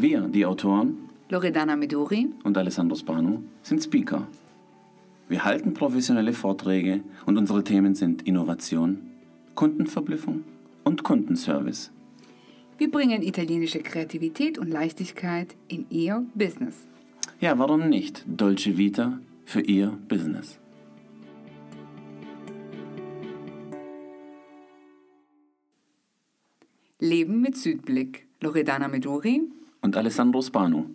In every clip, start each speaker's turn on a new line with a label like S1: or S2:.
S1: Wir, die Autoren
S2: Loredana Meduri
S1: und Alessandro Spano, sind Speaker. Wir halten professionelle Vorträge und unsere Themen sind Innovation, Kundenverblüffung und Kundenservice.
S2: Wir bringen italienische Kreativität und Leichtigkeit in Ihr Business.
S1: Ja, warum nicht? Dolce Vita für Ihr Business.
S2: Leben mit Südblick. Loredana Meduri.
S1: Und Alessandro Spano.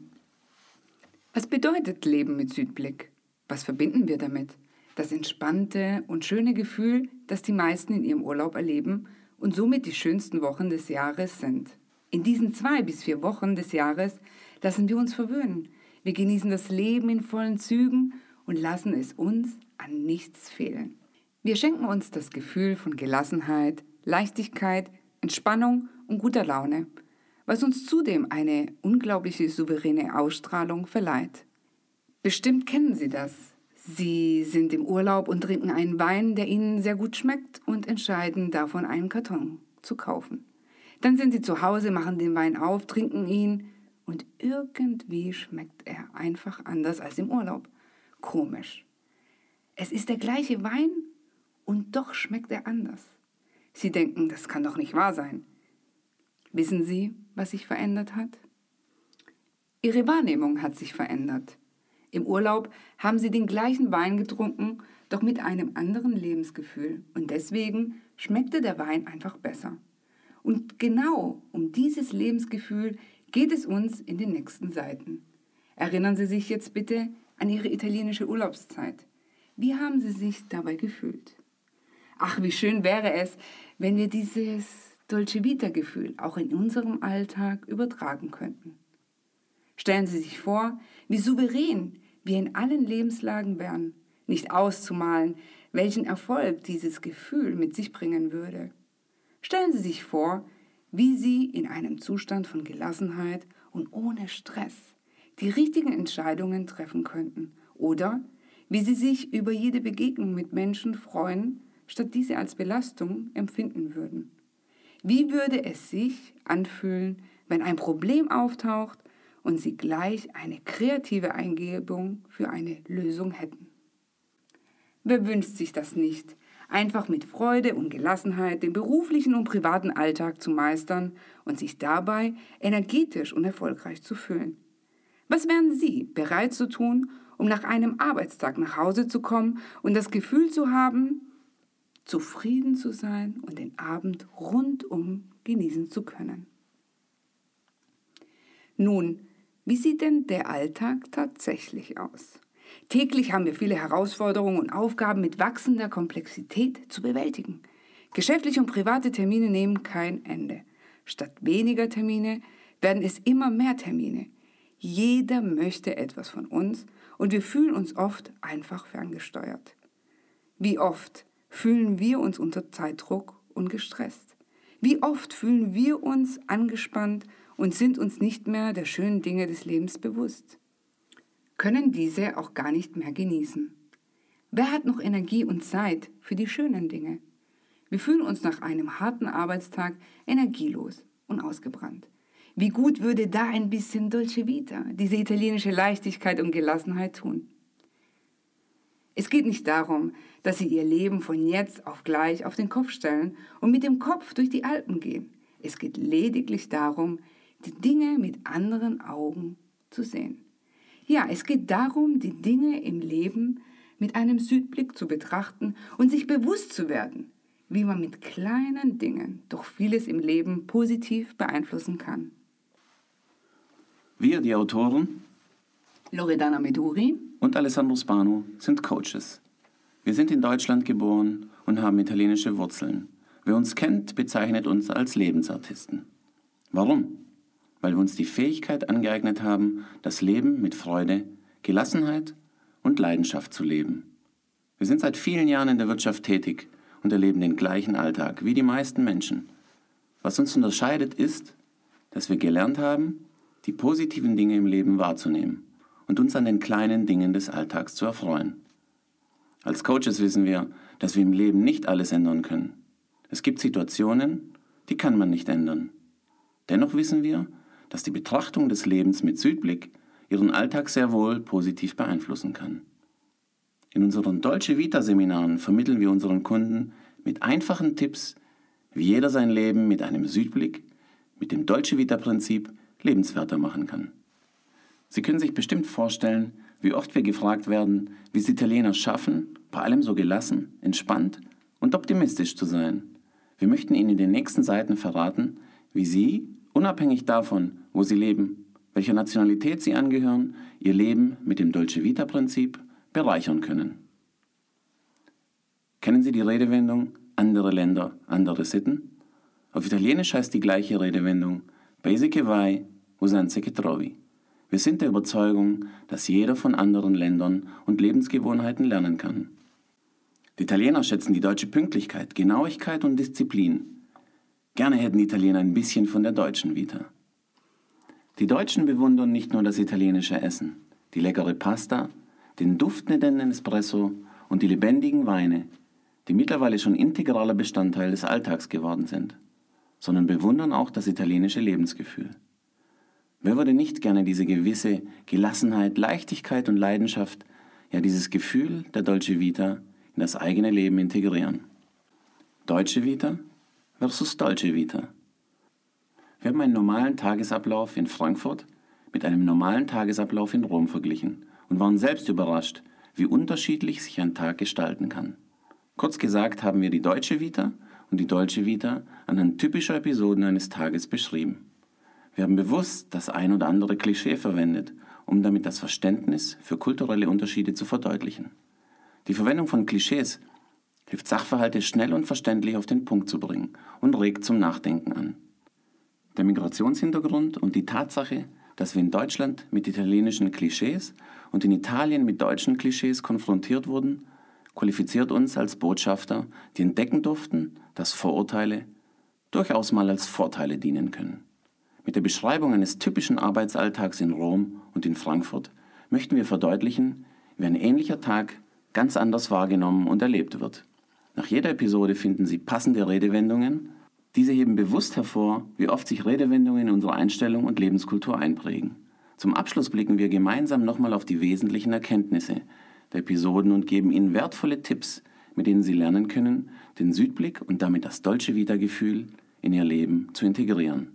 S2: Was bedeutet Leben mit Südblick? Was verbinden wir damit? Das entspannte und schöne Gefühl, das die meisten in ihrem Urlaub erleben und somit die schönsten Wochen des Jahres sind. In diesen zwei bis vier Wochen des Jahres lassen wir uns verwöhnen. Wir genießen das Leben in vollen Zügen und lassen es uns an nichts fehlen. Wir schenken uns das Gefühl von Gelassenheit, Leichtigkeit, Entspannung und guter Laune, was uns zudem eine unglaubliche souveräne Ausstrahlung verleiht. Bestimmt kennen Sie das. Sie sind im Urlaub und trinken einen Wein, der Ihnen sehr gut schmeckt und entscheiden davon einen Karton zu kaufen. Dann sind Sie zu Hause, machen den Wein auf, trinken ihn und irgendwie schmeckt er einfach anders als im Urlaub. Komisch. Es ist der gleiche Wein und doch schmeckt er anders. Sie denken, das kann doch nicht wahr sein. Wissen Sie, was sich verändert hat? Ihre Wahrnehmung hat sich verändert. Im Urlaub haben Sie den gleichen Wein getrunken, doch mit einem anderen Lebensgefühl. Und deswegen schmeckte der Wein einfach besser. Und genau um dieses Lebensgefühl geht es uns in den nächsten Seiten. Erinnern Sie sich jetzt bitte an Ihre italienische Urlaubszeit. Wie haben Sie sich dabei gefühlt? Ach, wie schön wäre es, wenn wir dieses Dolce Vita-Gefühl auch in unserem Alltag übertragen könnten. Stellen Sie sich vor, wie souverän wir in allen Lebenslagen wären, nicht auszumalen, welchen Erfolg dieses Gefühl mit sich bringen würde. Stellen Sie sich vor, wie Sie in einem Zustand von Gelassenheit und ohne Stress die richtigen Entscheidungen treffen könnten oder wie Sie sich über jede Begegnung mit Menschen freuen, statt diese als Belastung empfinden würden. Wie würde es sich anfühlen, wenn ein Problem auftaucht und Sie gleich eine kreative Eingebung für eine Lösung hätten? Wer wünscht sich das nicht? Einfach mit Freude und Gelassenheit den beruflichen und privaten Alltag zu meistern und sich dabei energetisch und erfolgreich zu fühlen. Was wären Sie bereit zu tun, um nach einem Arbeitstag nach Hause zu kommen und das Gefühl zu haben, zufrieden zu sein und den Abend rundum genießen zu können. Nun, wie sieht denn der Alltag tatsächlich aus? Täglich haben wir viele Herausforderungen und Aufgaben mit wachsender Komplexität zu bewältigen. Geschäftliche und private Termine nehmen kein Ende. Statt weniger Termine werden es immer mehr Termine. Jeder möchte etwas von uns und wir fühlen uns oft einfach ferngesteuert. Wie oft fühlen wir uns unter Zeitdruck und gestresst? Wie oft fühlen wir uns angespannt und sind uns nicht mehr der schönen Dinge des Lebens bewusst? Können diese auch gar nicht mehr genießen? Wer hat noch Energie und Zeit für die schönen Dinge? Wir fühlen uns nach einem harten Arbeitstag energielos und ausgebrannt. Wie gut würde da ein bisschen Dolce Vita, diese italienische Leichtigkeit und Gelassenheit tun? Es geht nicht darum, dass sie ihr Leben von jetzt auf gleich auf den Kopf stellen und mit dem Kopf durch die Alpen gehen. Es geht lediglich darum, die Dinge mit anderen Augen zu sehen. Ja, es geht darum, die Dinge im Leben mit einem Südblick zu betrachten und sich bewusst zu werden, wie man mit kleinen Dingen doch vieles im Leben positiv beeinflussen kann.
S1: Wir, die Autoren,
S2: Loredana Meduri
S1: und Alessandro Spano sind Coaches. Wir sind in Deutschland geboren und haben italienische Wurzeln. Wer uns kennt, bezeichnet uns als Lebensartisten. Warum? Weil wir uns die Fähigkeit angeeignet haben, das Leben mit Freude, Gelassenheit und Leidenschaft zu leben. Wir sind seit vielen Jahren in der Wirtschaft tätig und erleben den gleichen Alltag wie die meisten Menschen. Was uns unterscheidet ist, dass wir gelernt haben, die positiven Dinge im Leben wahrzunehmen und uns an den kleinen Dingen des Alltags zu erfreuen. Als Coaches wissen wir, dass wir im Leben nicht alles ändern können. Es gibt Situationen, die kann man nicht ändern. Dennoch wissen wir, dass die Betrachtung des Lebens mit Südblick ihren Alltag sehr wohl positiv beeinflussen kann. In unseren Dolce Vita Seminaren vermitteln wir unseren Kunden mit einfachen Tipps, wie jeder sein Leben mit einem Südblick, mit dem Dolce Vita Prinzip lebenswerter machen kann. Sie können sich bestimmt vorstellen, wie oft wir gefragt werden, wie es Italiener schaffen, bei allem so gelassen, entspannt und optimistisch zu sein. Wir möchten Ihnen in den nächsten Seiten verraten, wie Sie, unabhängig davon, wo Sie leben, welcher Nationalität Sie angehören, Ihr Leben mit dem Dolce Vita Prinzip bereichern können. Kennen Sie die Redewendung andere Länder, andere Sitten? Auf Italienisch heißt die gleiche Redewendung Paese vai, usanze che trovi. Wir sind der Überzeugung, dass jeder von anderen Ländern und Lebensgewohnheiten lernen kann. Die Italiener schätzen die deutsche Pünktlichkeit, Genauigkeit und Disziplin. Gerne hätten die Italiener ein bisschen von der deutschen Vita. Die Deutschen bewundern nicht nur das italienische Essen, die leckere Pasta, den duftenden Espresso und die lebendigen Weine, die mittlerweile schon integraler Bestandteil des Alltags geworden sind, sondern bewundern auch das italienische Lebensgefühl. Wer würde nicht gerne diese gewisse Gelassenheit, Leichtigkeit und Leidenschaft, ja dieses Gefühl der Dolce Vita in das eigene Leben integrieren? Deutsche Vita versus Dolce Vita. Wir haben einen normalen Tagesablauf in Frankfurt mit einem normalen Tagesablauf in Rom verglichen und waren selbst überrascht, wie unterschiedlich sich ein Tag gestalten kann. Kurz gesagt haben wir die deutsche Vita und die deutsche Vita anhand typischer Episoden eines Tages beschrieben. Wir haben bewusst das ein oder andere Klischee verwendet, um damit das Verständnis für kulturelle Unterschiede zu verdeutlichen. Die Verwendung von Klischees hilft Sachverhalte schnell und verständlich auf den Punkt zu bringen und regt zum Nachdenken an. Der Migrationshintergrund und die Tatsache, dass wir in Deutschland mit italienischen Klischees und in Italien mit deutschen Klischees konfrontiert wurden, qualifiziert uns als Botschafter, die entdecken durften, dass Vorurteile durchaus mal als Vorteile dienen können. Mit der Beschreibung eines typischen Arbeitsalltags in Rom und in Frankfurt möchten wir verdeutlichen, wie ein ähnlicher Tag ganz anders wahrgenommen und erlebt wird. Nach jeder Episode finden Sie passende Redewendungen. Diese heben bewusst hervor, wie oft sich Redewendungen in unsere Einstellung und Lebenskultur einprägen. Zum Abschluss blicken wir gemeinsam nochmal auf die wesentlichen Erkenntnisse der Episoden und geben Ihnen wertvolle Tipps, mit denen Sie lernen können, den Südblick und damit das Dolce Vita-Gefühl in Ihr Leben zu integrieren.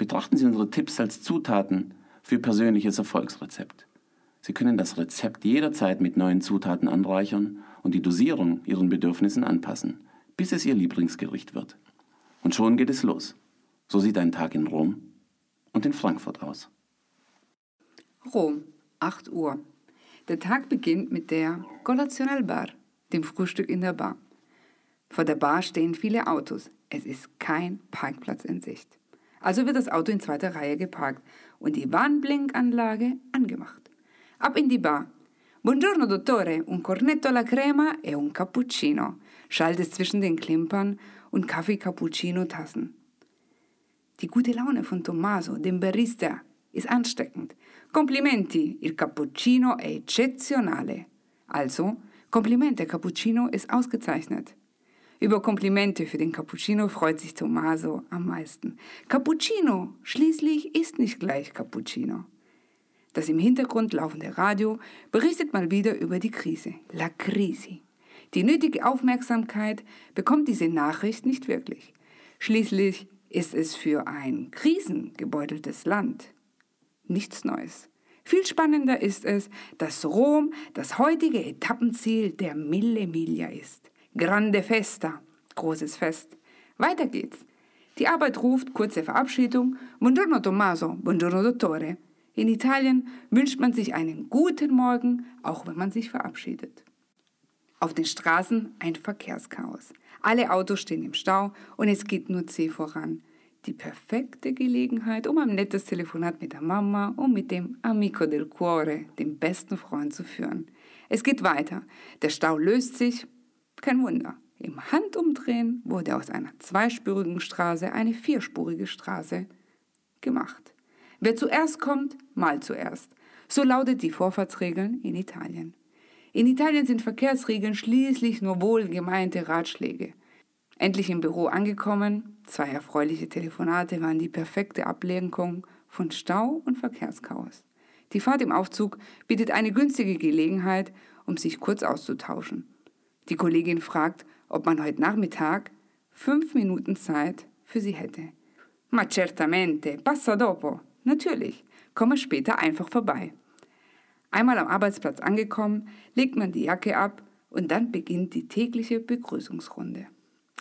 S1: Betrachten Sie unsere Tipps als Zutaten für persönliches Erfolgsrezept. Sie können das Rezept jederzeit mit neuen Zutaten anreichern und die Dosierung Ihren Bedürfnissen anpassen, bis es Ihr Lieblingsgericht wird. Und schon geht es los. So sieht ein Tag in Rom und in Frankfurt aus.
S2: Rom, 8 Uhr. Der Tag beginnt mit der Colazione al Bar, dem Frühstück in der Bar. Vor der Bar stehen viele Autos. Es ist kein Parkplatz in Sicht. Also wird das Auto in zweiter Reihe geparkt und die Warnblinkanlage angemacht. Ab in die Bar. Buongiorno dottore, un cornetto alla crema e un cappuccino, schallt es zwischen den Klimpern und Kaffee-Cappuccino-Tassen. Die gute Laune von Tommaso, dem Barista, ist ansteckend. Complimenti, il cappuccino è eccezionale. Also, Komplimente, Cappuccino ist ausgezeichnet. Über Komplimente für den Cappuccino freut sich Tommaso am meisten. Cappuccino, schließlich ist nicht gleich Cappuccino. Das im Hintergrund laufende Radio berichtet mal wieder über die Krise, la crisi. Die nötige Aufmerksamkeit bekommt diese Nachricht nicht wirklich. Schließlich ist es für ein krisengebeuteltes Land nichts Neues. Viel spannender ist es, dass Rom das heutige Etappenziel der Mille Miglia ist. Grande Festa, großes Fest. Weiter geht's. Die Arbeit ruft, kurze Verabschiedung. Buongiorno Tommaso, buongiorno Dottore. In Italien wünscht man sich einen guten Morgen, auch wenn man sich verabschiedet. Auf den Straßen ein Verkehrschaos. Alle Autos stehen im Stau und es geht nur zäh voran. Die perfekte Gelegenheit, um ein nettes Telefonat mit der Mama und mit dem Amico del Cuore, dem besten Freund, zu führen. Es geht weiter. Der Stau löst sich, kein Wunder. Im Handumdrehen wurde aus einer zweispurigen Straße eine vierspurige Straße gemacht. Wer zuerst kommt, mal zuerst. So lautet die Vorfahrtsregeln in Italien. In Italien sind Verkehrsregeln schließlich nur wohlgemeinte Ratschläge. Endlich im Büro angekommen, zwei erfreuliche Telefonate waren die perfekte Ablenkung von Stau und Verkehrschaos. Die Fahrt im Aufzug bietet eine günstige Gelegenheit, um sich kurz auszutauschen. Die Kollegin fragt, ob man heute Nachmittag fünf Minuten Zeit für sie hätte. Ma certamente, passa dopo. Natürlich, komme später einfach vorbei. Einmal am Arbeitsplatz angekommen, legt man die Jacke ab und dann beginnt die tägliche Begrüßungsrunde.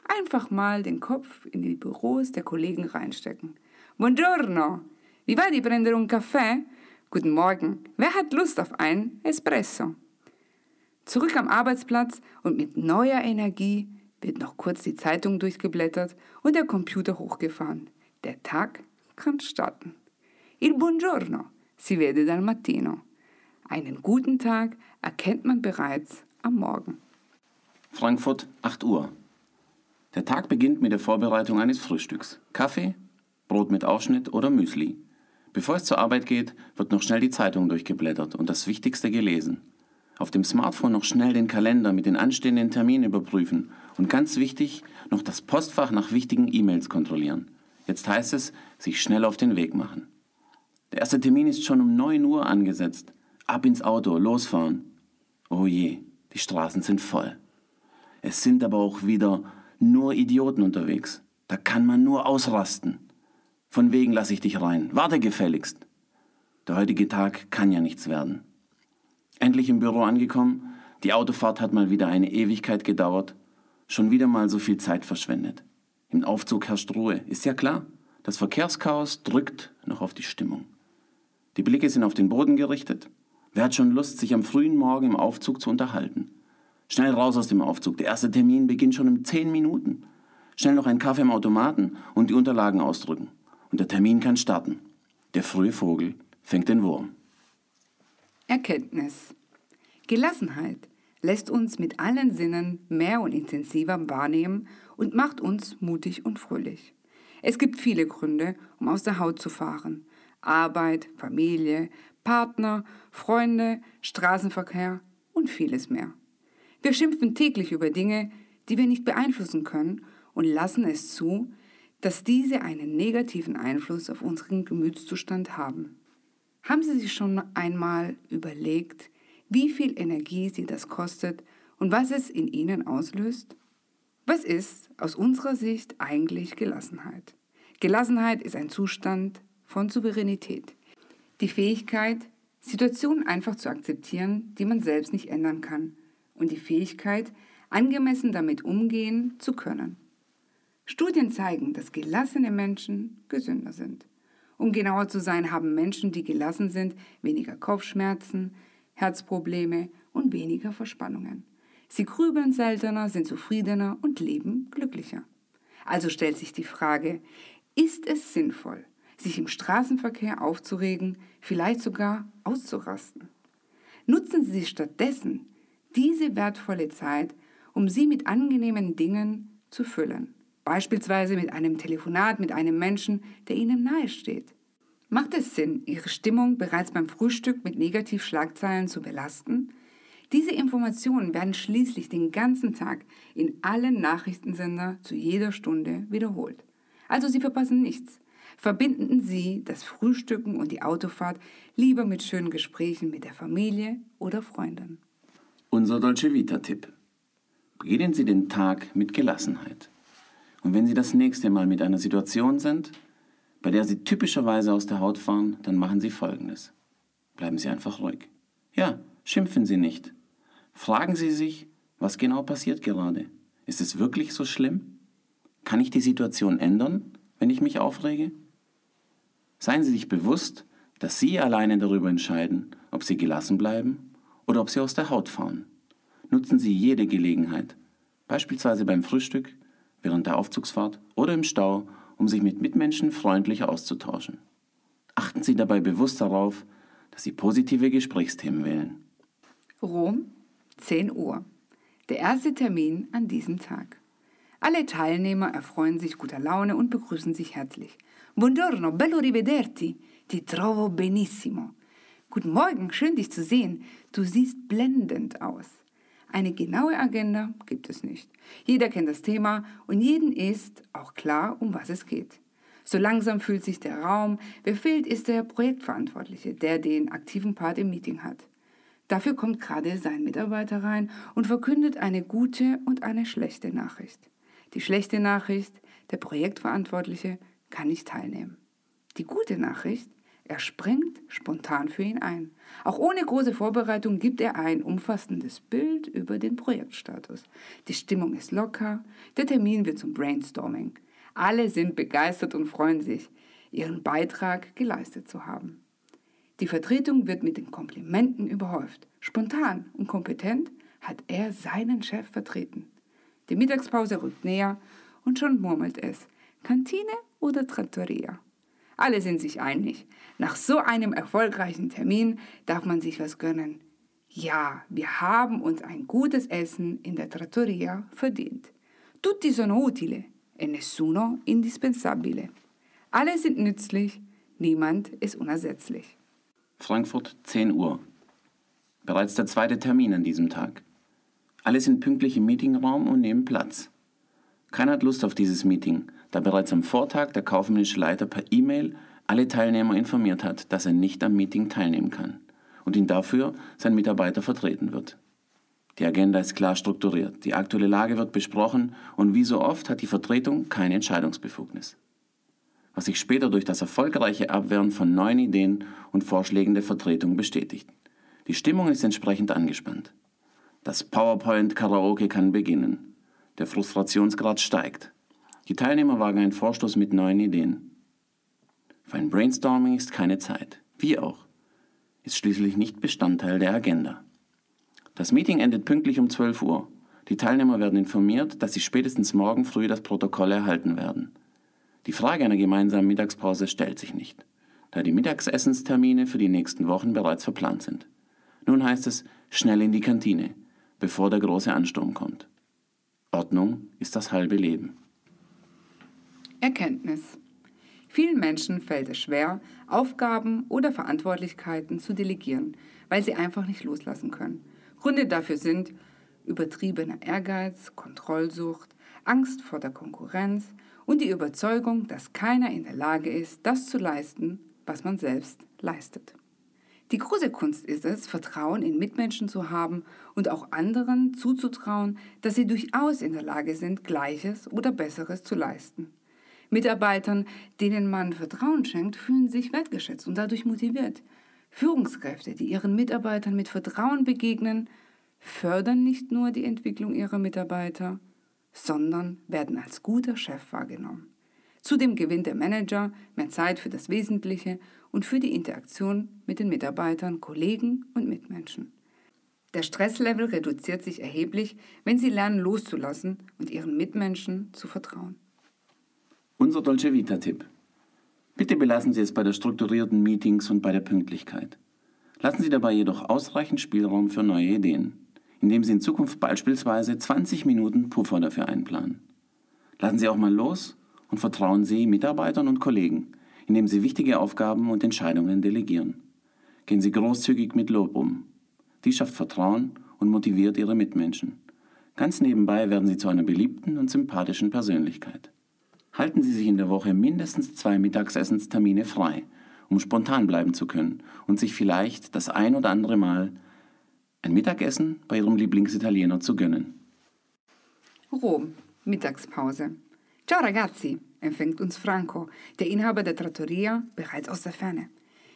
S2: Einfach mal den Kopf in die Büros der Kollegen reinstecken. Buongiorno! Wie war die prendere un Kaffee? Guten Morgen. Wer hat Lust auf einen Espresso? Zurück am Arbeitsplatz und mit neuer Energie wird noch kurz die Zeitung durchgeblättert und der Computer hochgefahren. Der Tag kann starten. Il buongiorno si vede dal mattino. Einen guten Tag erkennt man bereits am Morgen.
S1: Frankfurt, 8 Uhr. Der Tag beginnt mit der Vorbereitung eines Frühstücks. Kaffee, Brot mit Aufschnitt oder Müsli. Bevor es zur Arbeit geht, wird noch schnell die Zeitung durchgeblättert und das Wichtigste gelesen. Auf dem Smartphone noch schnell den Kalender mit den anstehenden Terminen überprüfen und ganz wichtig, noch das Postfach nach wichtigen E-Mails kontrollieren. Jetzt heißt es, sich schnell auf den Weg machen. Der erste Termin ist schon um 9 Uhr angesetzt. Ab ins Auto, losfahren. Oh je, die Straßen sind voll. Es sind aber auch wieder nur Idioten unterwegs. Da kann man nur ausrasten. Von wegen lasse ich dich rein. Warte gefälligst. Der heutige Tag kann ja nichts werden. Endlich im Büro angekommen, die Autofahrt hat mal wieder eine Ewigkeit gedauert, schon wieder mal so viel Zeit verschwendet. Im Aufzug herrscht Ruhe, ist ja klar. Das Verkehrschaos drückt noch auf die Stimmung. Die Blicke sind auf den Boden gerichtet. Wer hat schon Lust, sich am frühen Morgen im Aufzug zu unterhalten? Schnell raus aus dem Aufzug. Der erste Termin beginnt schon in zehn Minuten. Schnell noch einen Kaffee im Automaten und die Unterlagen ausdrücken. Und der Termin kann starten. Der frühe Vogel fängt den Wurm.
S2: Erkenntnis. Gelassenheit lässt uns mit allen Sinnen mehr und intensiver wahrnehmen und macht uns mutig und fröhlich. Es gibt viele Gründe, um aus der Haut zu fahren. Arbeit, Familie, Partner, Freunde, Straßenverkehr und vieles mehr. Wir schimpfen täglich über Dinge, die wir nicht beeinflussen können und lassen es zu, dass diese einen negativen Einfluss auf unseren Gemütszustand haben. Haben Sie sich schon einmal überlegt, wie viel Energie Sie das kostet und was es in Ihnen auslöst? Was ist aus unserer Sicht eigentlich Gelassenheit? Gelassenheit ist ein Zustand von Souveränität. Die Fähigkeit, Situationen einfach zu akzeptieren, die man selbst nicht ändern kann. Und die Fähigkeit, angemessen damit umgehen zu können. Studien zeigen, dass gelassene Menschen gesünder sind. Um genauer zu sein, haben Menschen, die gelassen sind, weniger Kopfschmerzen, Herzprobleme und weniger Verspannungen. Sie grübeln seltener, sind zufriedener und leben glücklicher. Also stellt sich die Frage, ist es sinnvoll, sich im Straßenverkehr aufzuregen, vielleicht sogar auszurasten? Nutzen Sie stattdessen diese wertvolle Zeit, um sie mit angenehmen Dingen zu füllen. Beispielsweise mit einem Telefonat mit einem Menschen, der Ihnen nahesteht. Macht es Sinn, Ihre Stimmung bereits beim Frühstück mit Negativschlagzeilen zu belasten? Diese Informationen werden schließlich den ganzen Tag in allen Nachrichtensender zu jeder Stunde wiederholt. Also Sie verpassen nichts. Verbinden Sie das Frühstücken und die Autofahrt lieber mit schönen Gesprächen mit der Familie oder Freunden.
S1: Unser Dolce Vita-Tipp. Beginnen Sie den Tag mit Gelassenheit. Und wenn Sie das nächste Mal mit einer Situation sind, bei der Sie typischerweise aus der Haut fahren, dann machen Sie Folgendes. Bleiben Sie einfach ruhig. Ja, schimpfen Sie nicht. Fragen Sie sich, was genau passiert gerade. Ist es wirklich so schlimm? Kann ich die Situation ändern, wenn ich mich aufrege? Seien Sie sich bewusst, dass Sie alleine darüber entscheiden, ob Sie gelassen bleiben oder ob Sie aus der Haut fahren. Nutzen Sie jede Gelegenheit, beispielsweise beim Frühstück, während der Aufzugsfahrt oder im Stau, um sich mit Mitmenschen freundlich auszutauschen. Achten Sie dabei bewusst darauf, dass Sie positive Gesprächsthemen wählen.
S2: Rom, 10 Uhr. Der erste Termin an diesem Tag. Alle Teilnehmer erfreuen sich guter Laune und begrüßen sich herzlich. Buongiorno, bello rivederti. Ti trovo benissimo. Guten Morgen, schön dich zu sehen. Du siehst blendend aus. Eine genaue Agenda gibt es nicht. Jeder kennt das Thema und jeden ist auch klar, um was es geht. So langsam fühlt sich der Raum. Wer fehlt, ist der Projektverantwortliche, der den aktiven Part im Meeting hat. Dafür kommt gerade sein Mitarbeiter rein und verkündet eine gute und eine schlechte Nachricht. Die schlechte Nachricht, der Projektverantwortliche kann nicht teilnehmen. Die gute Nachricht, er springt spontan für ihn ein. Auch ohne große Vorbereitung gibt er ein umfassendes Bild über den Projektstatus. Die Stimmung ist locker, der Termin wird zum Brainstorming. Alle sind begeistert und freuen sich, ihren Beitrag geleistet zu haben. Die Vertretung wird mit den Komplimenten überhäuft. Spontan und kompetent hat er seinen Chef vertreten. Die Mittagspause rückt näher und schon murmelt es. Kantine oder Trattoria? Alle sind sich einig. Nach so einem erfolgreichen Termin darf man sich was gönnen. Ja, wir haben uns ein gutes Essen in der Trattoria verdient. Tutti sono utile e nessuno indispensabile. Alle sind nützlich, niemand ist unersetzlich.
S1: Frankfurt, 10 Uhr. Bereits der zweite Termin an diesem Tag. Alle sind pünktlich im Meetingraum und nehmen Platz. Keiner hat Lust auf dieses Meeting, da bereits am Vortag der kaufmännische Leiter per E-Mail alle Teilnehmer informiert hat, dass er nicht am Meeting teilnehmen kann und ihn dafür sein Mitarbeiter vertreten wird. Die Agenda ist klar strukturiert, die aktuelle Lage wird besprochen und wie so oft hat die Vertretung keine Entscheidungsbefugnis. Was sich später durch das erfolgreiche Abwehren von neuen Ideen und Vorschlägen der Vertretung bestätigt. Die Stimmung ist entsprechend angespannt. Das PowerPoint-Karaoke kann beginnen. Der Frustrationsgrad steigt. Die Teilnehmer wagen einen Vorstoß mit neuen Ideen. Für ein Brainstorming ist keine Zeit. Wie auch. Ist schließlich nicht Bestandteil der Agenda. Das Meeting endet pünktlich um 12 Uhr. Die Teilnehmer werden informiert, dass sie spätestens morgen früh das Protokoll erhalten werden. Die Frage einer gemeinsamen Mittagspause stellt sich nicht, da die Mittagsessenstermine für die nächsten Wochen bereits verplant sind. Nun heißt es schnell in die Kantine, bevor der große Ansturm kommt. Ordnung ist das halbe Leben.
S2: Erkenntnis. Vielen Menschen fällt es schwer, Aufgaben oder Verantwortlichkeiten zu delegieren, weil sie einfach nicht loslassen können. Gründe dafür sind übertriebener Ehrgeiz, Kontrollsucht, Angst vor der Konkurrenz und die Überzeugung, dass keiner in der Lage ist, das zu leisten, was man selbst leistet. Die große Kunst ist es, Vertrauen in Mitmenschen zu haben und auch anderen zuzutrauen, dass sie durchaus in der Lage sind, Gleiches oder Besseres zu leisten. Mitarbeitern, denen man Vertrauen schenkt, fühlen sich wertgeschätzt und dadurch motiviert. Führungskräfte, die ihren Mitarbeitern mit Vertrauen begegnen, fördern nicht nur die Entwicklung ihrer Mitarbeiter, sondern werden als guter Chef wahrgenommen. Zudem gewinnt der Manager mehr Zeit für das Wesentliche und für die Interaktion mit den Mitarbeitern, Kollegen und Mitmenschen. Der Stresslevel reduziert sich erheblich, wenn Sie lernen loszulassen und Ihren Mitmenschen zu vertrauen.
S1: Unser Dolce Vita-Tipp. Bitte belassen Sie es bei der strukturierten Meetings und bei der Pünktlichkeit. Lassen Sie dabei jedoch ausreichend Spielraum für neue Ideen, indem Sie in Zukunft beispielsweise 20 Minuten Puffer dafür einplanen. Lassen Sie auch mal los und vertrauen Sie Mitarbeitern und Kollegen, indem Sie wichtige Aufgaben und Entscheidungen delegieren. Gehen Sie großzügig mit Lob um. Dies schafft Vertrauen und motiviert Ihre Mitmenschen. Ganz nebenbei werden Sie zu einer beliebten und sympathischen Persönlichkeit halten Sie sich in der Woche mindestens zwei Mittagsessenstermine frei, um spontan bleiben zu können und sich vielleicht das ein oder andere Mal ein Mittagessen bei Ihrem Lieblingsitaliener zu gönnen.
S2: Rom, Mittagspause. Ciao ragazzi, empfängt uns Franco, der Inhaber der Trattoria, bereits aus der Ferne.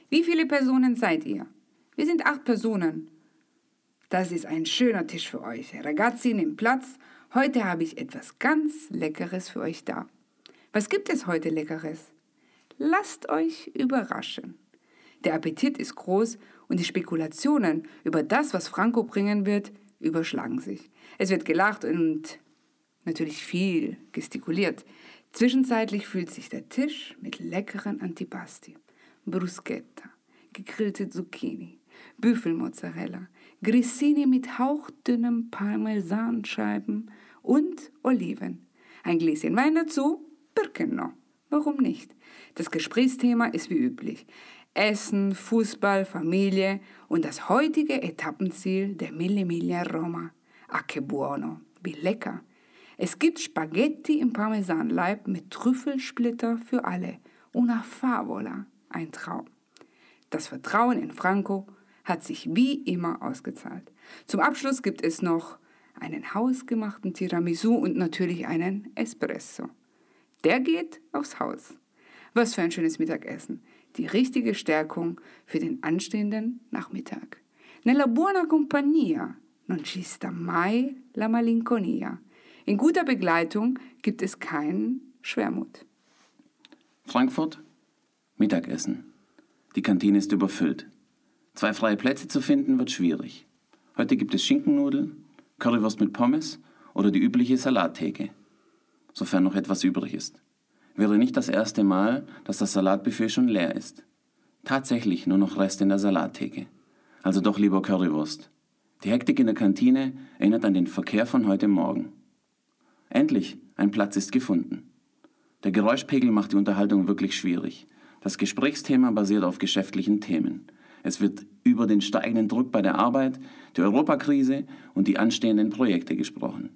S2: Wie viele Personen seid ihr? Wir sind acht Personen. Das ist ein schöner Tisch für euch. Ragazzi, nehmt Platz. Heute habe ich etwas ganz Leckeres für euch da. Was gibt es heute Leckeres? Lasst euch überraschen. Der Appetit ist groß und die Spekulationen über das, was Franco bringen wird, überschlagen sich. Es wird gelacht und natürlich viel gestikuliert. Zwischenzeitlich fühlt sich der Tisch mit leckeren Antipasti, Bruschetta, gegrillte Zucchini, Büffelmozzarella, Grissini mit hauchdünnem Parmesanscheiben und Oliven. Ein Gläschen Wein dazu Birkenau. Warum nicht? Das Gesprächsthema ist wie üblich. Essen, Fußball, Familie und das heutige Etappenziel der Mille Miglia Roma. Ah, che buono, wie lecker. Es gibt Spaghetti im Parmesanleib mit Trüffelsplitter für alle. Una favola, ein Traum. Das Vertrauen in Franco hat sich wie immer ausgezahlt. Zum Abschluss gibt es noch einen hausgemachten Tiramisu und natürlich einen Espresso. Der geht aufs Haus. Was für ein schönes Mittagessen. Die richtige Stärkung für den anstehenden Nachmittag. Nella buona compagnia non ci sta mai la malinconia. In guter Begleitung gibt es keinen Schwermut.
S1: Frankfurt, Mittagessen. Die Kantine ist überfüllt. Zwei freie Plätze zu finden wird schwierig. Heute gibt es Schinkennudeln, Currywurst mit Pommes oder die übliche Salattheke, sofern noch etwas übrig ist. Wäre nicht das erste Mal, dass das Salatbuffet schon leer ist. Tatsächlich nur noch Reste in der Salattheke. Also doch lieber Currywurst. Die Hektik in der Kantine erinnert an den Verkehr von heute Morgen. Endlich, ein Platz ist gefunden. Der Geräuschpegel macht die Unterhaltung wirklich schwierig. Das Gesprächsthema basiert auf geschäftlichen Themen. Es wird über den steigenden Druck bei der Arbeit, die Europakrise und die anstehenden Projekte gesprochen.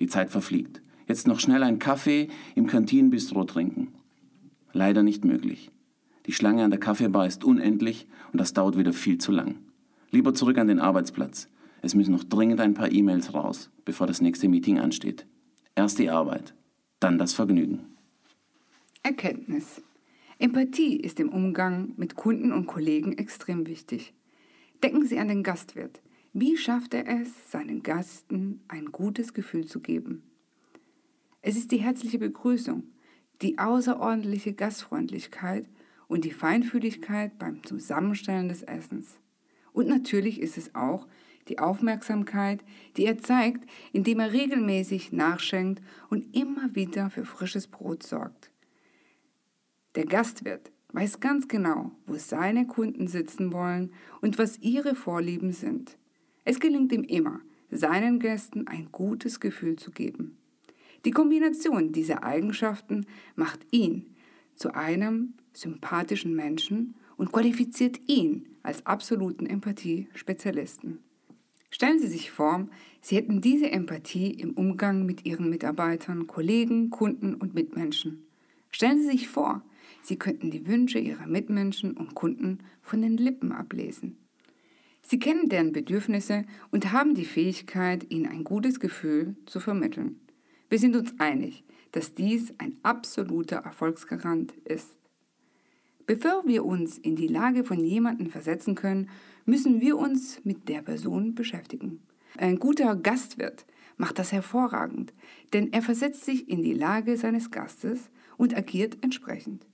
S1: Die Zeit verfliegt. Jetzt noch schnell einen Kaffee im Kantinenbistro trinken. Leider nicht möglich. Die Schlange an der Kaffeebar ist unendlich und das dauert wieder viel zu lang. Lieber zurück an den Arbeitsplatz. Es müssen noch dringend ein paar E-Mails raus, bevor das nächste Meeting ansteht. Erst die Arbeit, dann das Vergnügen.
S2: Erkenntnis. Empathie ist im Umgang mit Kunden und Kollegen extrem wichtig. Denken Sie an den Gastwirt. Wie schafft er es, seinen Gasten ein gutes Gefühl zu geben? Es ist die herzliche Begrüßung, die außerordentliche Gastfreundlichkeit und die Feinfühligkeit beim Zusammenstellen des Essens. Und natürlich ist es auch die Aufmerksamkeit, die er zeigt, indem er regelmäßig nachschenkt und immer wieder für frisches Brot sorgt. Der Gastwirt weiß ganz genau, wo seine Kunden sitzen wollen und was ihre Vorlieben sind. Es gelingt ihm immer, seinen Gästen ein gutes Gefühl zu geben. Die Kombination dieser Eigenschaften macht ihn zu einem sympathischen Menschen und qualifiziert ihn als absoluten Empathie-Spezialisten. Stellen Sie sich vor, Sie hätten diese Empathie im Umgang mit Ihren Mitarbeitern, Kollegen, Kunden und Mitmenschen. Stellen Sie sich vor, Sie könnten die Wünsche Ihrer Mitmenschen und Kunden von den Lippen ablesen. Sie kennen deren Bedürfnisse und haben die Fähigkeit, ihnen ein gutes Gefühl zu vermitteln. Wir sind uns einig, dass dies ein absoluter Erfolgsgarant ist. Bevor wir uns in die Lage von jemandem versetzen können, müssen wir uns mit der Person beschäftigen. Ein guter Gastwirt macht das hervorragend, denn er versetzt sich in die Lage seines Gastes und agiert entsprechend.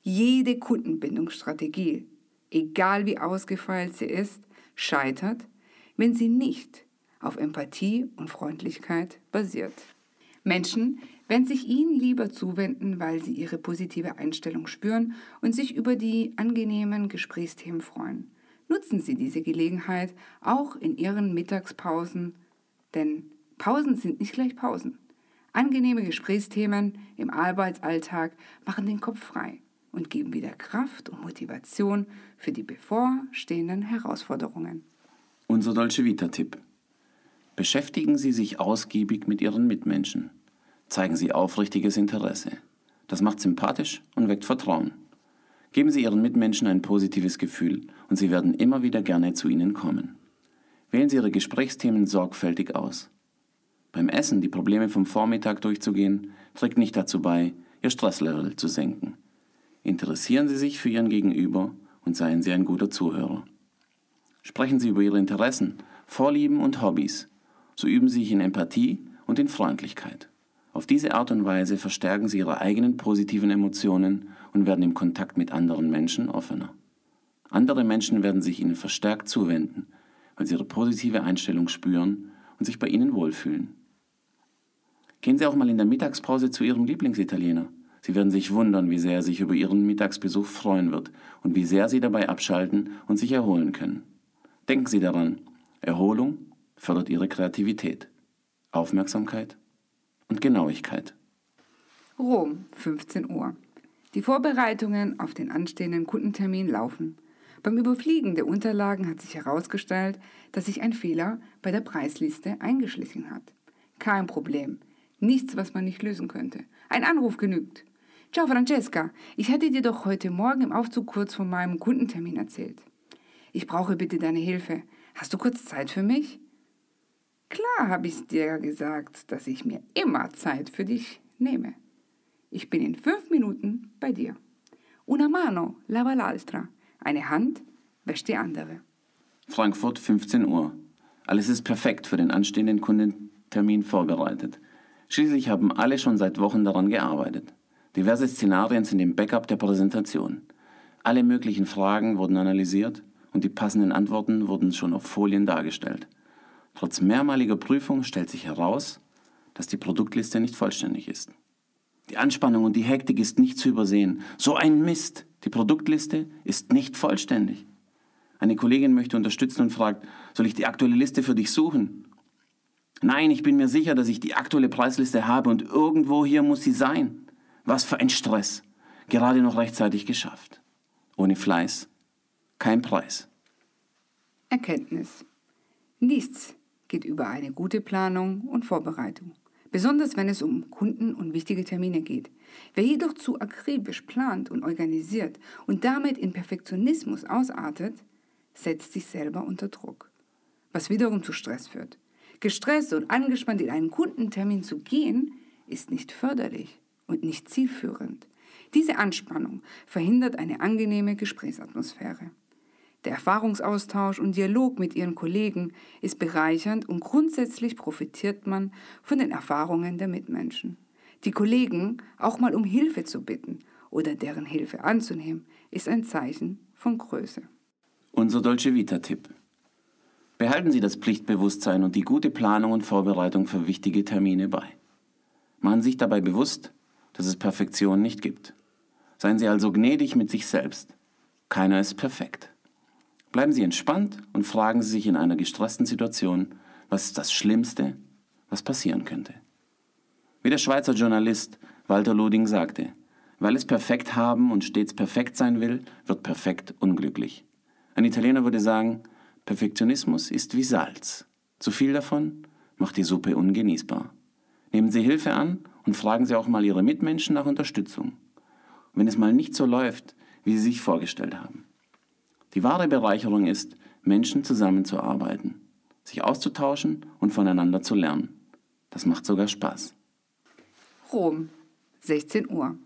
S2: Jede Kundenbindungsstrategie, egal wie ausgefeilt sie ist, scheitert, wenn sie nicht auf Empathie und Freundlichkeit basiert. Menschen werden sich ihnen lieber zuwenden, weil sie ihre positive Einstellung spüren und sich über die angenehmen Gesprächsthemen freuen. Nutzen Sie diese Gelegenheit auch in Ihren Mittagspausen, denn Pausen sind nicht gleich Pausen. Angenehme Gesprächsthemen im Arbeitsalltag machen den Kopf frei und geben wieder Kraft und Motivation für die bevorstehenden Herausforderungen.
S1: Unser Dolce Vita-Tipp. Beschäftigen Sie sich ausgiebig mit Ihren Mitmenschen. Zeigen Sie aufrichtiges Interesse. Das macht sympathisch und weckt Vertrauen. Geben Sie Ihren Mitmenschen ein positives Gefühl und sie werden immer wieder gerne zu Ihnen kommen. Wählen Sie Ihre Gesprächsthemen sorgfältig aus. Beim Essen die Probleme vom Vormittag durchzugehen, trägt nicht dazu bei, Ihr Stresslevel zu senken. Interessieren Sie sich für Ihren Gegenüber und seien Sie ein guter Zuhörer. Sprechen Sie über Ihre Interessen, Vorlieben und Hobbys. So üben Sie sich in Empathie und in Freundlichkeit. Auf diese Art und Weise verstärken Sie Ihre eigenen positiven Emotionen und werden im Kontakt mit anderen Menschen offener. Andere Menschen werden sich Ihnen verstärkt zuwenden, weil sie Ihre positive Einstellung spüren und sich bei Ihnen wohlfühlen. Gehen Sie auch mal in der Mittagspause zu Ihrem Lieblingsitaliener. Sie werden sich wundern, wie sehr er sich über Ihren Mittagsbesuch freuen wird und wie sehr Sie dabei abschalten und sich erholen können. Denken Sie daran, Erholung fördert Ihre Kreativität, Aufmerksamkeit und Genauigkeit.
S2: Rom, 15 Uhr. Die Vorbereitungen auf den anstehenden Kundentermin laufen. Beim Überfliegen der Unterlagen hat sich herausgestellt, dass sich ein Fehler bei der Preisliste eingeschlichen hat. Kein Problem. Nichts, was man nicht lösen könnte. Ein Anruf genügt. Ciao Francesca, ich hatte dir doch heute Morgen im Aufzug kurz von meinem Kundentermin erzählt. Ich brauche bitte deine Hilfe. Hast du kurz Zeit für mich? Klar habe ich dir gesagt, dass ich mir immer Zeit für dich nehme. Ich bin in fünf Minuten bei dir. Una mano lava l'altra. Eine Hand wäscht die andere.
S1: Frankfurt, 15 Uhr. Alles ist perfekt für den anstehenden Kundentermin vorbereitet. Schließlich haben alle schon seit Wochen daran gearbeitet. Diverse Szenarien sind im Backup der Präsentation. Alle möglichen Fragen wurden analysiert und die passenden Antworten wurden schon auf Folien dargestellt. Trotz mehrmaliger Prüfung stellt sich heraus, dass die Produktliste nicht vollständig ist. Die Anspannung und die Hektik ist nicht zu übersehen. So ein Mist. Die Produktliste ist nicht vollständig. Eine Kollegin möchte unterstützen und fragt, soll ich die aktuelle Liste für dich suchen? Nein, ich bin mir sicher, dass ich die aktuelle Preisliste habe und irgendwo hier muss sie sein. Was für ein Stress. Gerade noch rechtzeitig geschafft. Ohne Fleiß kein Preis.
S2: Erkenntnis. Nichts geht über eine gute Planung und Vorbereitung, besonders wenn es um Kunden und wichtige Termine geht. Wer jedoch zu akribisch plant und organisiert und damit in Perfektionismus ausartet, setzt sich selber unter Druck, was wiederum zu Stress führt. Gestresst und angespannt in einen Kundentermin zu gehen, ist nicht förderlich und nicht zielführend. Diese Anspannung verhindert eine angenehme Gesprächsatmosphäre. Der Erfahrungsaustausch und Dialog mit ihren Kollegen ist bereichernd und grundsätzlich profitiert man von den Erfahrungen der Mitmenschen. Die Kollegen auch mal um Hilfe zu bitten oder deren Hilfe anzunehmen, ist ein Zeichen von Größe.
S1: Unser Dolce Vita-Tipp. Behalten Sie das Pflichtbewusstsein und die gute Planung und Vorbereitung für wichtige Termine bei. Machen Sie sich dabei bewusst, dass es Perfektion nicht gibt. Seien Sie also gnädig mit sich selbst. Keiner ist perfekt. Bleiben Sie entspannt und fragen Sie sich in einer gestressten Situation, was ist das Schlimmste, was passieren könnte. Wie der Schweizer Journalist Walter Loding sagte, weil es perfekt haben und stets perfekt sein will, wird perfekt unglücklich. Ein Italiener würde sagen, Perfektionismus ist wie Salz. Zu viel davon macht die Suppe ungenießbar. Nehmen Sie Hilfe an und fragen Sie auch mal Ihre Mitmenschen nach Unterstützung. wenn es mal nicht so läuft, wie Sie sich vorgestellt haben. Die wahre Bereicherung ist, Menschen zusammenzuarbeiten, sich auszutauschen und voneinander zu lernen. Das macht sogar Spaß.
S2: Rom, 16 Uhr.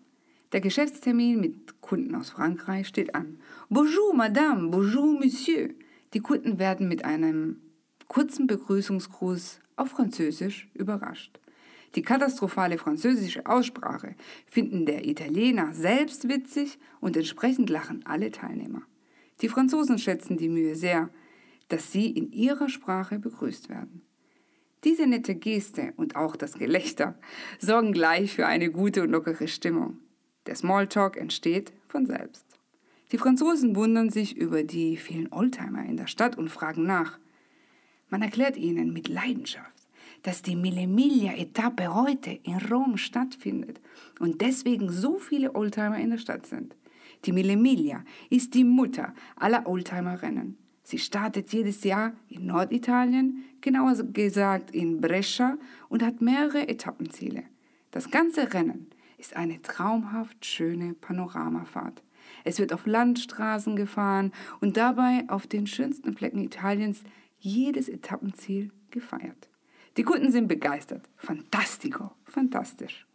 S2: Der Geschäftstermin mit Kunden aus Frankreich steht an. Bonjour, Madame, bonjour, Monsieur. Die Kunden werden mit einem kurzen Begrüßungsgruß auf Französisch überrascht. Die katastrophale französische Aussprache finden der Italiener selbst witzig und entsprechend lachen alle Teilnehmer. Die Franzosen schätzen die Mühe sehr, dass sie in ihrer Sprache begrüßt werden. Diese nette Geste und auch das Gelächter sorgen gleich für eine gute und lockere Stimmung. Der Smalltalk entsteht von selbst. Die Franzosen wundern sich über die vielen Oldtimer in der Stadt und fragen nach. Man erklärt ihnen mit Leidenschaft, dass die Mille Miglia Etappe heute in Rom stattfindet und deswegen so viele Oldtimer in der Stadt sind. Die Mille Miglia ist die Mutter aller Oldtimer-Rennen. Sie startet jedes Jahr in Norditalien, genauer gesagt in Brescia, und hat mehrere Etappenziele. Das ganze Rennen ist eine traumhaft schöne Panoramafahrt. Es wird auf Landstraßen gefahren und dabei auf den schönsten Flecken Italiens jedes Etappenziel gefeiert. Die Kunden sind begeistert. Fantastico, fantastisch.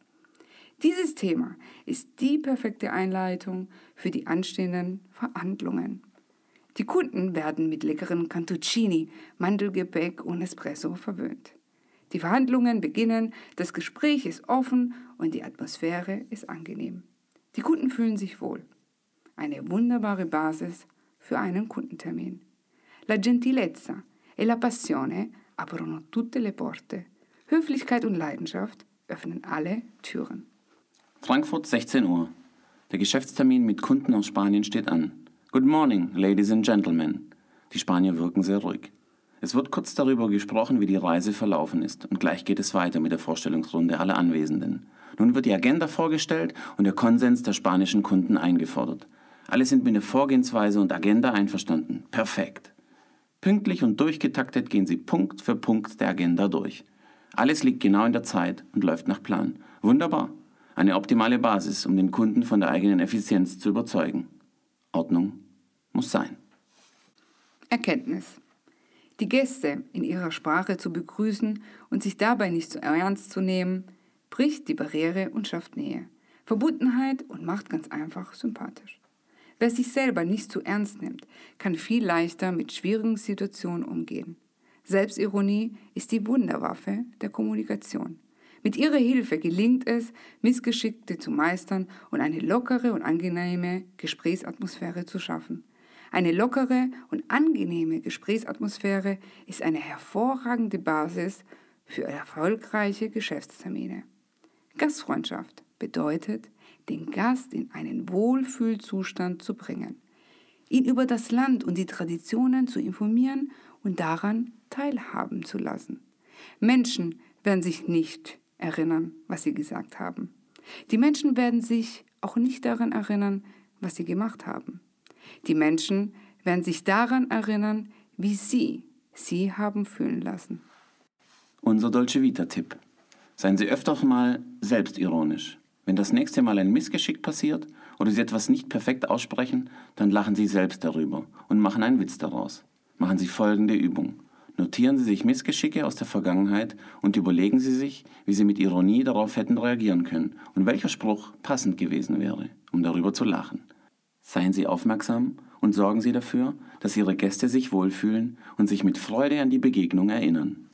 S2: Dieses Thema ist die perfekte Einleitung für die anstehenden Verhandlungen. Die Kunden werden mit leckeren Cantuccini, Mandelgebäck und Espresso verwöhnt. Die Verhandlungen beginnen, das Gespräch ist offen und die Atmosphäre ist angenehm. Die Kunden fühlen sich wohl. Eine wunderbare Basis für einen Kundentermin. La gentilezza e la passione aprono tutte le porte. Höflichkeit und Leidenschaft öffnen alle Türen.
S1: Frankfurt, 16 Uhr. Der Geschäftstermin mit Kunden aus Spanien steht an. Good morning, ladies and gentlemen. Die Spanier wirken sehr ruhig. Es wird kurz darüber gesprochen, wie die Reise verlaufen ist, und gleich geht es weiter mit der Vorstellungsrunde aller Anwesenden. Nun wird die Agenda vorgestellt und der Konsens der spanischen Kunden eingefordert. Alle sind mit der Vorgehensweise und Agenda einverstanden. Perfekt. Pünktlich und durchgetaktet gehen sie Punkt für Punkt der Agenda durch. Alles liegt genau in der Zeit und läuft nach Plan. Wunderbar. Eine optimale Basis, um den Kunden von der eigenen Effizienz zu überzeugen. Ordnung muss sein.
S2: Erkenntnis. Die Gäste in ihrer Sprache zu begrüßen und sich dabei nicht zu ernst zu nehmen, bricht die Barriere und schafft Nähe, Verbundenheit und macht ganz einfach sympathisch. Wer sich selber nicht zu ernst nimmt, kann viel leichter mit schwierigen Situationen umgehen. Selbstironie ist die Wunderwaffe der Kommunikation. Mit ihrer Hilfe gelingt es, Missgeschickte zu meistern und eine lockere und angenehme Gesprächsatmosphäre zu schaffen. Eine lockere und angenehme Gesprächsatmosphäre ist eine hervorragende Basis für erfolgreiche Geschäftstermine. Gastfreundschaft bedeutet, den Gast in einen Wohlfühlzustand zu bringen, ihn über das Land und die Traditionen zu informieren und daran teilhaben zu lassen. Menschen werden sich nicht erinnern, was sie gesagt haben. Die Menschen werden sich auch nicht daran erinnern, was sie gemacht haben. Die Menschen werden sich daran erinnern, wie sie sie haben fühlen lassen.
S1: Unser Dolce Vita-Tipp. Seien Sie öfter mal selbstironisch. Wenn das nächste Mal ein Missgeschick passiert oder Sie etwas nicht perfekt aussprechen, dann lachen Sie selbst darüber und machen einen Witz daraus. Machen Sie folgende Übung. Notieren Sie sich Missgeschicke aus der Vergangenheit und überlegen Sie sich, wie Sie mit Ironie darauf hätten reagieren können und welcher Spruch passend gewesen wäre, um darüber zu lachen. Seien Sie aufmerksam und sorgen Sie dafür, dass Ihre Gäste sich wohlfühlen und sich mit Freude an die Begegnung erinnern.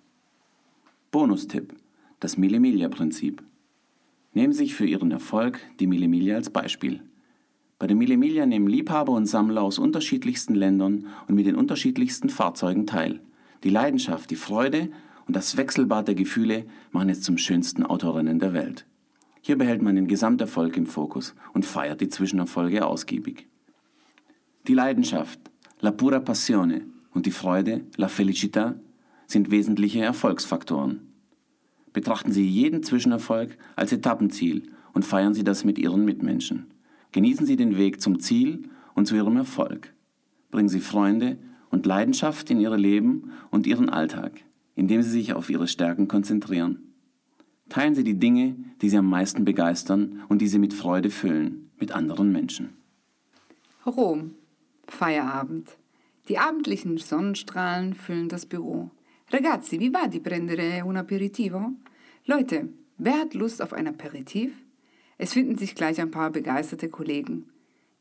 S1: Bonustipp: Das Millemilia-Prinzip. Nehmen Sie sich für Ihren Erfolg die Millemilia als Beispiel. Bei der Millemilia nehmen Liebhaber und Sammler aus unterschiedlichsten Ländern und mit den unterschiedlichsten Fahrzeugen teil. Die Leidenschaft, die Freude und das Wechselbad der Gefühle machen es zum schönsten Autorennen der Welt. Hier behält man den Gesamterfolg im Fokus und feiert die Zwischenerfolge ausgiebig. Die Leidenschaft, la pura passione und die Freude, la felicità, sind wesentliche Erfolgsfaktoren. Betrachten Sie jeden Zwischenerfolg als Etappenziel und feiern Sie das mit Ihren Mitmenschen. Genießen Sie den Weg zum Ziel und zu Ihrem Erfolg. Bringen Sie Freunde und Leidenschaft in Ihr Leben und Ihren Alltag, indem Sie sich auf Ihre Stärken konzentrieren. Teilen Sie die Dinge, die Sie am meisten begeistern und die Sie mit Freude füllen, mit anderen Menschen.
S2: Rom. Feierabend. Die abendlichen Sonnenstrahlen füllen das Büro. Ragazzi, wie war die prendere un aperitivo? Leute, wer hat Lust auf ein Aperitif? Es finden sich gleich ein paar begeisterte Kollegen.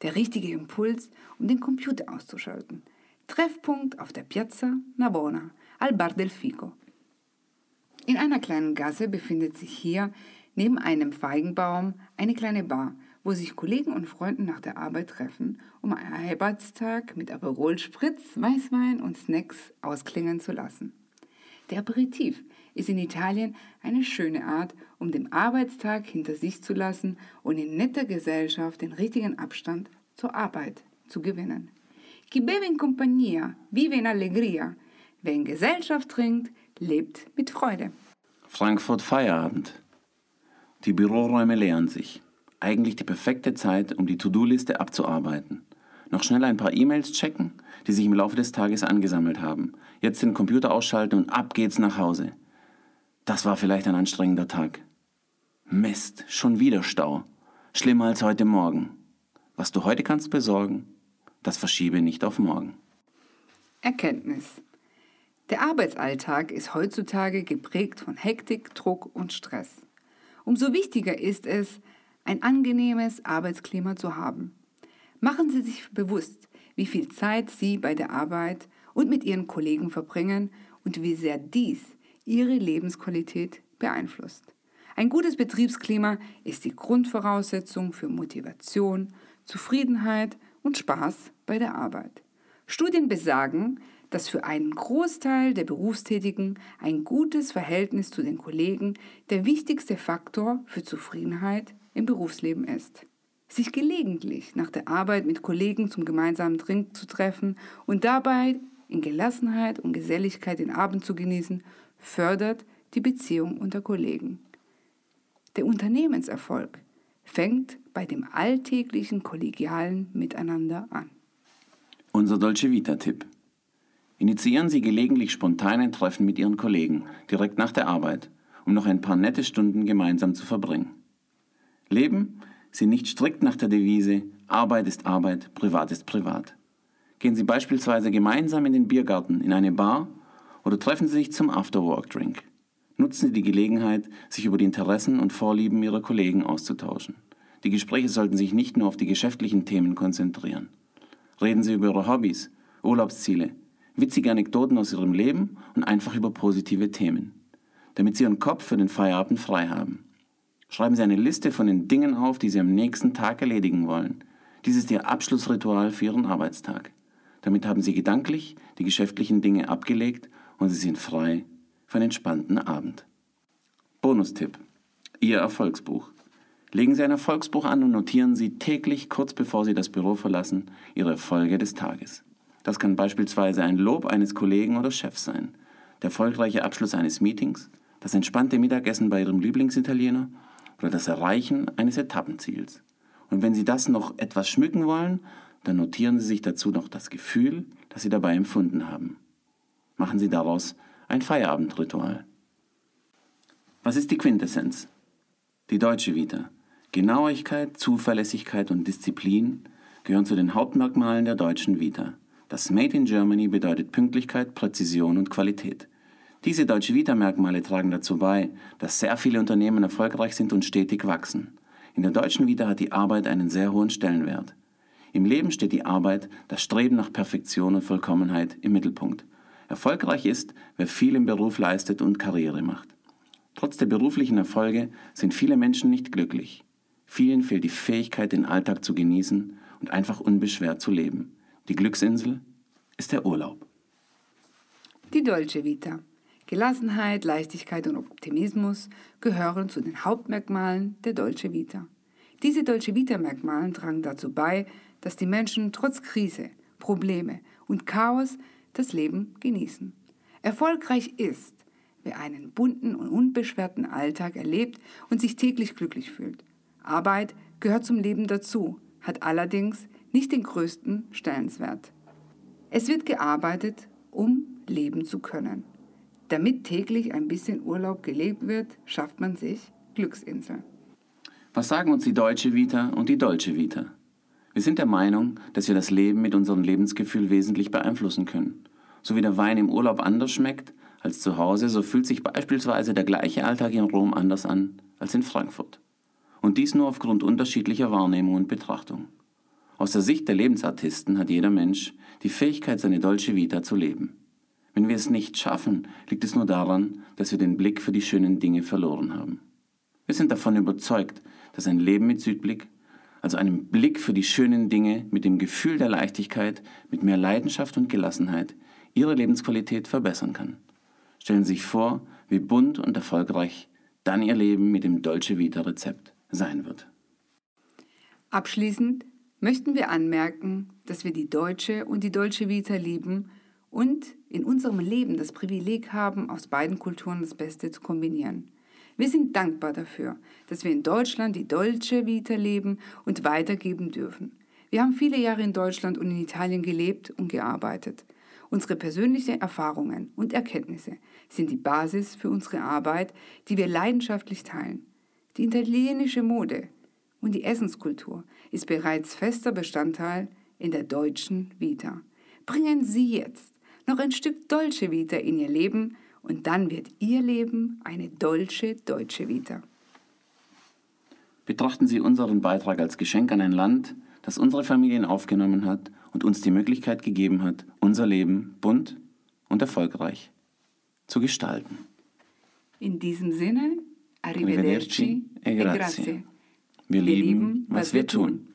S2: Der richtige Impuls, um den Computer auszuschalten. Treffpunkt auf der Piazza Navona, al Bar del Fico. In einer kleinen Gasse befindet sich hier neben einem Feigenbaum eine kleine Bar, wo sich Kollegen und Freunden nach der Arbeit treffen, um einen Heiratstag mit Aperol Spritz, Weißwein und Snacks ausklingen zu lassen. Der Aperitif ist in Italien eine schöne Art, um den Arbeitstag hinter sich zu lassen und in netter Gesellschaft den richtigen Abstand zur Arbeit zu gewinnen. Chi beve in compagnia, vive in allegria. Wer in Gesellschaft trinkt, lebt mit Freude.
S1: Frankfurt Feierabend. Die Büroräume leeren sich. Eigentlich die perfekte Zeit, um die To-Do-Liste abzuarbeiten. Noch schnell ein paar E-Mails checken, die sich im Laufe des Tages angesammelt haben. Jetzt den Computer ausschalten und ab geht's nach Hause. Das war vielleicht ein anstrengender Tag. Mist, schon wieder Stau. Schlimmer als heute Morgen. Was du heute kannst besorgen, das verschiebe nicht auf morgen.
S2: Erkenntnis. Der Arbeitsalltag ist heutzutage geprägt von Hektik, Druck und Stress. Umso wichtiger ist es, ein angenehmes Arbeitsklima zu haben. Machen Sie sich bewusst, wie viel Zeit Sie bei der Arbeit und mit Ihren Kollegen verbringen und wie sehr dies Ihre Lebensqualität beeinflusst. Ein gutes Betriebsklima ist die Grundvoraussetzung für Motivation, Zufriedenheit und Spaß bei der Arbeit. Studien besagen, dass für einen Großteil der Berufstätigen ein gutes Verhältnis zu den Kollegen der wichtigste Faktor für Zufriedenheit im Berufsleben ist. Sich gelegentlich nach der Arbeit mit Kollegen zum gemeinsamen Trinken zu treffen und dabei in Gelassenheit und Geselligkeit den Abend zu genießen, fördert die Beziehung unter Kollegen. Der Unternehmenserfolg fängt bei dem alltäglichen kollegialen Miteinander an.
S1: Unser Dolce Vita-Tipp. Initiieren Sie gelegentlich spontane Treffen mit Ihren Kollegen, direkt nach der Arbeit, um noch ein paar nette Stunden gemeinsam zu verbringen. Leben Sie nicht strikt nach der Devise Arbeit ist Arbeit, Privat ist Privat. Gehen Sie beispielsweise gemeinsam in den Biergarten, in eine Bar oder treffen Sie sich zum Afterwork-Drink. Nutzen Sie die Gelegenheit, sich über die Interessen und Vorlieben Ihrer Kollegen auszutauschen. Die Gespräche sollten sich nicht nur auf die geschäftlichen Themen konzentrieren. Reden Sie über Ihre Hobbys, Urlaubsziele, witzige Anekdoten aus Ihrem Leben und einfach über positive Themen, damit Sie Ihren Kopf für den Feierabend frei haben. Schreiben Sie eine Liste von den Dingen auf, die Sie am nächsten Tag erledigen wollen. Dies ist Ihr Abschlussritual für Ihren Arbeitstag. Damit haben Sie gedanklich die geschäftlichen Dinge abgelegt und Sie sind frei für einen entspannten Abend. Bonustipp. Ihr Erfolgsbuch. Legen Sie ein Erfolgsbuch an und notieren Sie täglich, kurz bevor Sie das Büro verlassen, Ihre Erfolge des Tages. Das kann beispielsweise ein Lob eines Kollegen oder Chefs sein, der erfolgreiche Abschluss eines Meetings, das entspannte Mittagessen bei Ihrem Lieblingsitaliener oder das Erreichen eines Etappenziels. Und wenn Sie das noch etwas schmücken wollen, dann notieren Sie sich dazu noch das Gefühl, das Sie dabei empfunden haben. Machen Sie daraus ein Feierabendritual. Was ist die Quintessenz? Die deutsche Vita. Genauigkeit, Zuverlässigkeit und Disziplin gehören zu den Hauptmerkmalen der deutschen Vita. Das Made in Germany bedeutet Pünktlichkeit, Präzision und Qualität. Diese deutsche Vita-Merkmale tragen dazu bei, dass sehr viele Unternehmen erfolgreich sind und stetig wachsen. In der deutschen Vita hat die Arbeit einen sehr hohen Stellenwert. Im Leben steht die Arbeit, das Streben nach Perfektion und Vollkommenheit im Mittelpunkt. Erfolgreich ist, wer viel im Beruf leistet und Karriere macht. Trotz der beruflichen Erfolge sind viele Menschen nicht glücklich. Vielen fehlt die Fähigkeit, den Alltag zu genießen und einfach unbeschwert zu leben. Die Glücksinsel ist der Urlaub.
S2: Die Dolce Vita. Gelassenheit, Leichtigkeit und Optimismus gehören zu den Hauptmerkmalen der Dolce Vita. Diese Dolce Vita-Merkmale tragen dazu bei, dass die Menschen trotz Krise, Probleme und Chaos das Leben genießen. Erfolgreich ist, wer einen bunten und unbeschwerten Alltag erlebt und sich täglich glücklich fühlt. Arbeit gehört zum Leben dazu, hat allerdings nicht den größten Stellenswert. Es wird gearbeitet, um leben zu können. Damit täglich ein bisschen Urlaub gelebt wird, schafft man sich Glücksinsel.
S1: Was sagen uns die deutsche Vita und die deutsche Vita? Wir sind der Meinung, dass wir das Leben mit unserem Lebensgefühl wesentlich beeinflussen können. So wie der Wein im Urlaub anders schmeckt als zu Hause, so fühlt sich beispielsweise der gleiche Alltag in Rom anders an als in Frankfurt. Und dies nur aufgrund unterschiedlicher Wahrnehmung und Betrachtung. Aus der Sicht der Lebensartisten hat jeder Mensch die Fähigkeit, seine Dolce Vita zu leben. Wenn wir es nicht schaffen, liegt es nur daran, dass wir den Blick für die schönen Dinge verloren haben. Wir sind davon überzeugt, dass ein Leben mit Südblick, also einem Blick für die schönen Dinge mit dem Gefühl der Leichtigkeit, mit mehr Leidenschaft und Gelassenheit, Ihre Lebensqualität verbessern kann. Stellen Sie sich vor, wie bunt und erfolgreich dann Ihr Leben mit dem Dolce Vita Rezept sein wird.
S2: Abschließend möchten wir anmerken, dass wir die Deutsche und die Dolce Vita lieben und in unserem Leben das Privileg haben, aus beiden Kulturen das Beste zu kombinieren. Wir sind dankbar dafür, dass wir in Deutschland die Dolce Vita leben und weitergeben dürfen. Wir haben viele Jahre in Deutschland und in Italien gelebt und gearbeitet. Unsere persönlichen Erfahrungen und Erkenntnisse sind die Basis für unsere Arbeit, die wir leidenschaftlich teilen. Die italienische Mode und die Essenskultur ist bereits fester Bestandteil in der deutschen Vita. Bringen Sie jetzt noch ein Stück Dolce Vita in ihr Leben und dann wird ihr Leben eine Dolce Deutsche Vita.
S1: Betrachten Sie unseren Beitrag als Geschenk an ein Land, das unsere Familien aufgenommen hat und uns die Möglichkeit gegeben hat, unser Leben bunt und erfolgreich zu gestalten.
S2: In diesem Sinne, arrivederci, arrivederci e grazie.
S1: Wir lieben, was wir tun.